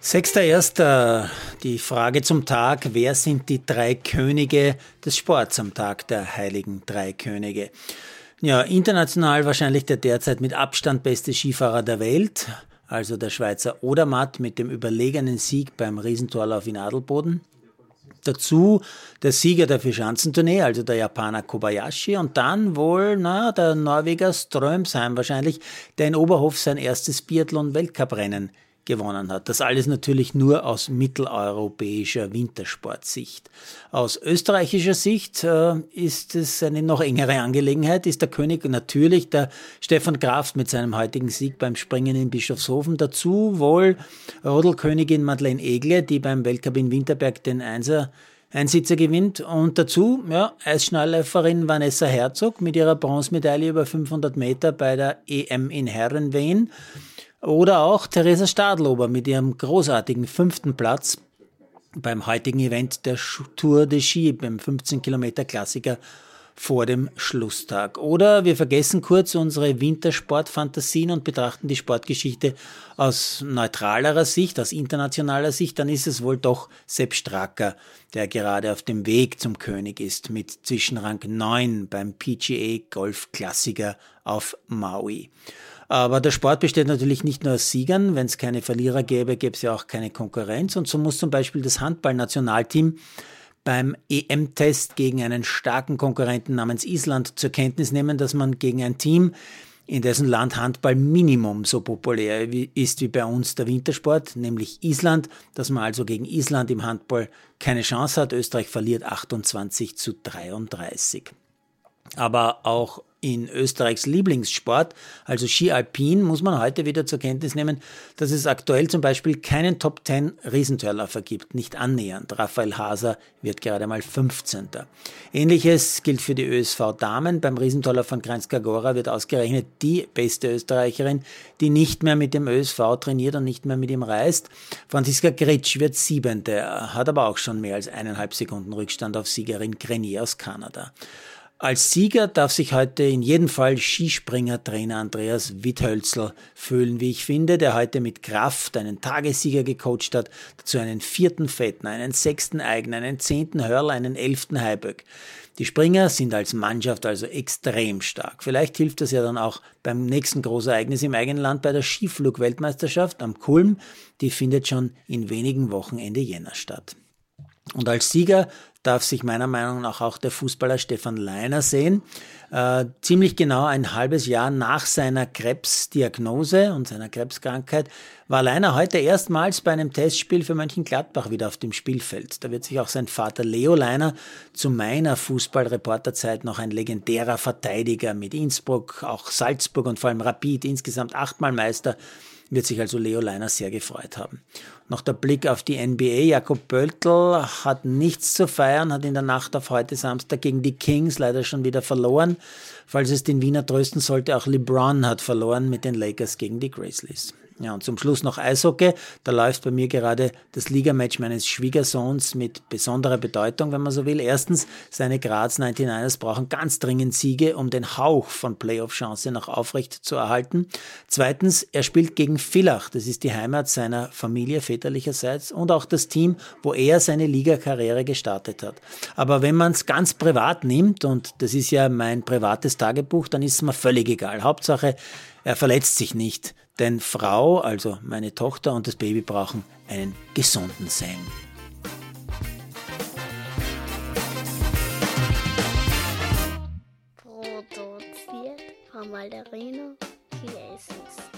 Sechster Die Frage zum Tag, wer sind die drei Könige des Sports am Tag der heiligen drei Könige? Ja, international wahrscheinlich der derzeit mit Abstand beste Skifahrer der Welt, also der Schweizer Odermatt mit dem überlegenen Sieg beim Riesentorlauf in Adelboden. Dazu der Sieger der Vierschanzentournee, also der Japaner Kobayashi, und dann wohl, na, der Norweger Strömsheim wahrscheinlich, der in Oberhof sein erstes Biathlon-Weltcuprennen gewonnen hat. Das alles natürlich nur aus mitteleuropäischer Wintersportsicht. Aus österreichischer Sicht äh, ist es eine noch engere Angelegenheit, ist der König natürlich der Stefan Kraft mit seinem heutigen Sieg beim Springen in Bischofshofen. Dazu wohl Rodelkönigin Madeleine Egle, die beim Weltcup in Winterberg den Einser Einsitzer gewinnt. Und dazu, ja, Eisschnellläuferin Vanessa Herzog mit ihrer Bronzemedaille über 500 Meter bei der EM in Herrenwehen. Oder auch Theresa Stadlober mit ihrem großartigen fünften Platz beim heutigen Event der Tour de Ski, beim 15 Kilometer Klassiker vor dem Schlusstag. Oder wir vergessen kurz unsere Wintersportfantasien und betrachten die Sportgeschichte aus neutralerer Sicht, aus internationaler Sicht, dann ist es wohl doch Sepp Stracker, der gerade auf dem Weg zum König ist, mit Zwischenrang 9 beim PGA Golf Klassiker auf Maui. Aber der Sport besteht natürlich nicht nur aus Siegern. Wenn es keine Verlierer gäbe, gäbe es ja auch keine Konkurrenz. Und so muss zum Beispiel das Handballnationalteam beim EM-Test gegen einen starken Konkurrenten namens Island zur Kenntnis nehmen, dass man gegen ein Team, in dessen Land Handball Minimum so populär ist wie bei uns der Wintersport, nämlich Island, dass man also gegen Island im Handball keine Chance hat. Österreich verliert 28 zu 33. Aber auch in Österreichs Lieblingssport, also Ski Alpin, muss man heute wieder zur Kenntnis nehmen, dass es aktuell zum Beispiel keinen Top 10 Riesentörläufer gibt, nicht annähernd. Raphael Haser wird gerade mal 15. Ähnliches gilt für die ÖSV Damen. Beim Riesentorlauf von Kranjska Gora wird ausgerechnet die beste Österreicherin, die nicht mehr mit dem ÖSV trainiert und nicht mehr mit ihm reist. Franziska Gritsch wird siebente, hat aber auch schon mehr als eineinhalb Sekunden Rückstand auf Siegerin Grenier aus Kanada. Als Sieger darf sich heute in jedem Fall Skispringer-Trainer Andreas Witthölzl fühlen, wie ich finde, der heute mit Kraft einen Tagessieger gecoacht hat, dazu einen vierten Fetten, einen sechsten Eigen, einen zehnten Hörl, einen elften Heiböck. Die Springer sind als Mannschaft also extrem stark. Vielleicht hilft das ja dann auch beim nächsten Großereignis im eigenen Land bei der Skiflug-Weltmeisterschaft am Kulm. Die findet schon in wenigen Wochen Ende Jänner statt. Und als Sieger darf sich meiner Meinung nach auch der Fußballer Stefan Leiner sehen. Äh, ziemlich genau ein halbes Jahr nach seiner Krebsdiagnose und seiner Krebskrankheit war Leiner heute erstmals bei einem Testspiel für Mönchengladbach wieder auf dem Spielfeld. Da wird sich auch sein Vater Leo Leiner zu meiner Fußballreporterzeit noch ein legendärer Verteidiger mit Innsbruck, auch Salzburg und vor allem Rapid, insgesamt achtmal Meister wird sich also Leo Leiner sehr gefreut haben. Noch der Blick auf die NBA. Jakob Pöltl hat nichts zu feiern, hat in der Nacht auf heute Samstag gegen die Kings leider schon wieder verloren. Falls es den Wiener trösten sollte, auch LeBron hat verloren mit den Lakers gegen die Grizzlies. Ja, und zum Schluss noch Eishockey. Da läuft bei mir gerade das Ligamatch meines Schwiegersohns mit besonderer Bedeutung, wenn man so will. Erstens, seine Graz 99ers brauchen ganz dringend Siege, um den Hauch von Playoff-Chance noch aufrecht zu erhalten. Zweitens, er spielt gegen Villach. Das ist die Heimat seiner Familie väterlicherseits und auch das Team, wo er seine Ligakarriere gestartet hat. Aber wenn man es ganz privat nimmt, und das ist ja mein privates Tagebuch, dann ist es mir völlig egal. Hauptsache, er verletzt sich nicht. Denn Frau, also meine Tochter und das Baby brauchen einen gesunden Sein. Produziert von Malderino Jesus.